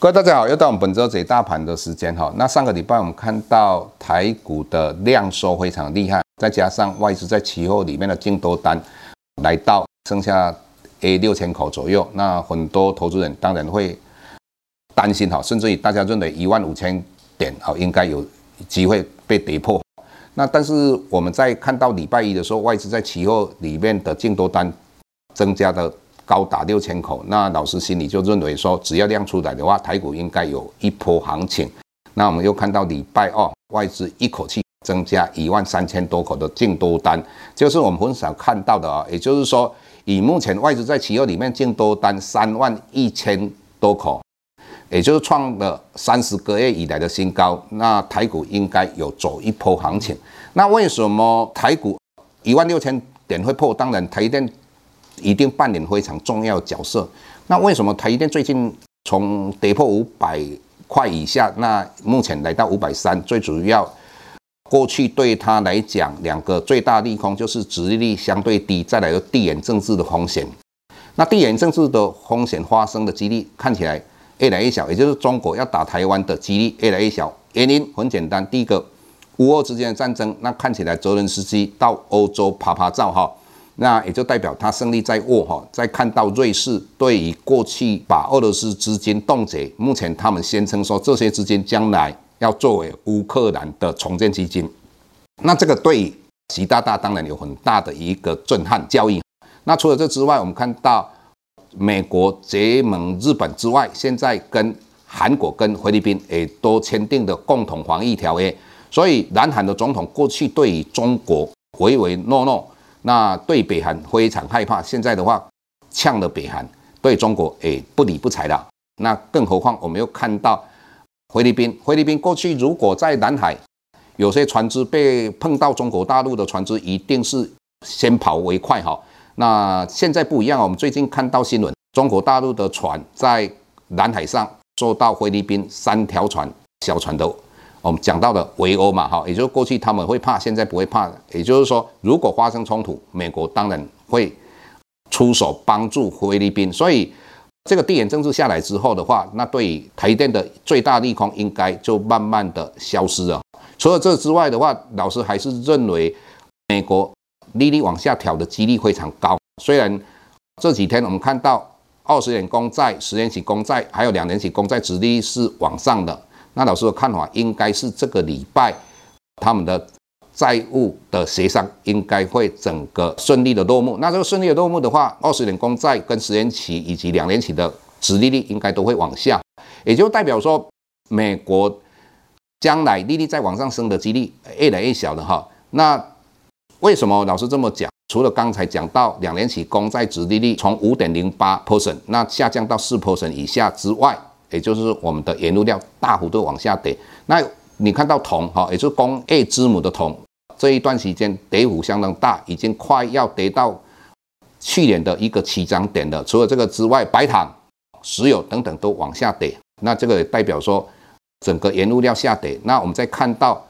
各位大家好，又到我们本周解大盘的时间哈。那上个礼拜我们看到台股的量缩非常厉害，再加上外资在期货里面的净多单来到剩下 A 六千口左右，那很多投资人当然会担心哈，甚至于大家认为一万五千点哈应该有机会被跌破。那但是我们在看到礼拜一的时候，外资在期货里面的净多单增加的。高达六千口，那老师心里就认为说，只要量出来的话，台股应该有一波行情。那我们又看到礼拜二外资一口气增加一万三千多口的净多单，就是我们很少看到的啊。也就是说，以目前外资在期货里面净多单三万一千多口，也就是创了三十个月以来的新高。那台股应该有走一波行情。那为什么台股一万六千点会破？当然，台电。一定扮演非常重要角色。那为什么台积电最近从跌破五百块以下，那目前来到五百三？最主要，过去对他来讲，两个最大利空就是殖利率相对低，再来个地缘政治的风险。那地缘政治的风险发生的几率看起来越来越小，也就是中国要打台湾的几率越来越小。原因很简单，第一个，乌俄之间的战争，那看起来泽伦斯基到欧洲趴趴走哈。那也就代表他胜利在握哈，在看到瑞士对于过去把俄罗斯资金冻结，目前他们宣称说这些资金将来要作为乌克兰的重建基金，那这个对习大大当然有很大的一个震撼教育。那除了这之外，我们看到美国结盟日本之外，现在跟韩国跟菲律宾也都签订的共同防御条约，所以南韩的总统过去对于中国唯唯诺诺。那对北韩非常害怕，现在的话呛了北韩，对中国诶不理不睬了。那更何况我们又看到菲律宾，菲律宾过去如果在南海有些船只被碰到中国大陆的船只，一定是先跑为快哈。那现在不一样，我们最近看到新闻，中国大陆的船在南海上受到菲律宾三条船小船的。我们讲到的围殴嘛，哈，也就是过去他们会怕，现在不会怕。也就是说，如果发生冲突，美国当然会出手帮助菲律宾。所以，这个地缘政治下来之后的话，那对于台电的最大利空应该就慢慢的消失了。除了这之外的话，老师还是认为美国利率往下调的几率非常高。虽然这几天我们看到二十年公债、十年期公债还有两年期公债殖利率是往上的。那老师的看法应该是这个礼拜他们的债务的协商应该会整个顺利的落幕。那这个顺利的落幕的话，二十年公债跟十年期以及两年期的殖利率应该都会往下，也就代表说美国将来利率再往上升的几率越来越小了哈。那为什么老师这么讲？除了刚才讲到两年期公债殖利率从五点零八 percent 那下降到四 percent 以下之外。也就是我们的原物料大幅度往下跌，那你看到铜哈，也就是工业之母的铜，这一段时间跌幅相当大，已经快要跌到去年的一个起涨点了。除了这个之外，白糖、石油等等都往下跌，那这个也代表说整个原物料下跌。那我们再看到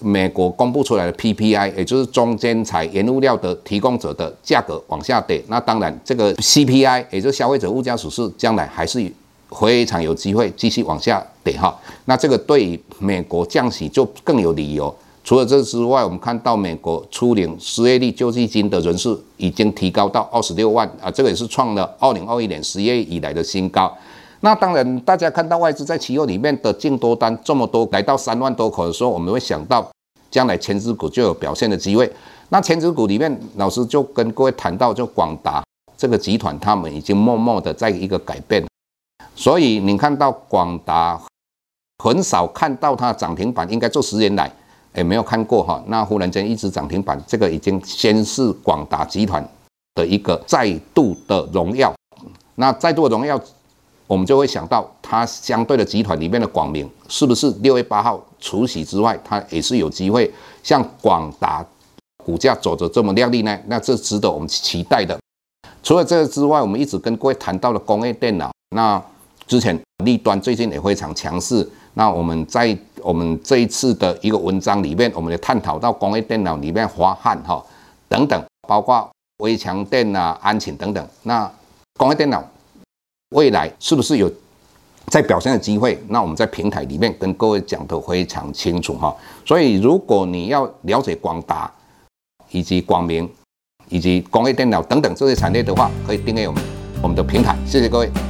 美国公布出来的 PPI，也就是中间材原物料的提供者的价格往下跌。那当然，这个 CPI，也就是消费者物价指数，将来还是。非常有机会继续往下跌哈，那这个对美国降息就更有理由。除了这之外，我们看到美国初领失业率救济金的人数已经提高到二十六万啊，这个也是创了二零二一年十月以来的新高。那当然，大家看到外资在期货里面的净多单这么多，来到三万多口的时候，我们会想到将来权值股就有表现的机会。那权值股里面，老师就跟各位谈到，就广达。这个集团他们已经默默的在一个改变。所以你看到广达很少看到它涨停板，应该这十年来也没有看过哈。那忽然间一直涨停板，这个已经先是广达集团的一个再度的荣耀。那再度的荣耀，我们就会想到它相对的集团里面的广明，是不是六月八号除息之外，它也是有机会像广达股价走着这么亮丽呢？那这值得我们期待的。除了这个之外，我们一直跟各位谈到了工业电脑，那之前立端最近也非常强势。那我们在我们这一次的一个文章里面，我们也探讨到工业电脑里面华汉哈等等，包括微强电啊、安勤等等。那工业电脑未来是不是有在表现的机会？那我们在平台里面跟各位讲的非常清楚哈。所以如果你要了解广达以及广明以及工业电脑等等这些产业的话，可以订阅我们我们的平台。谢谢各位。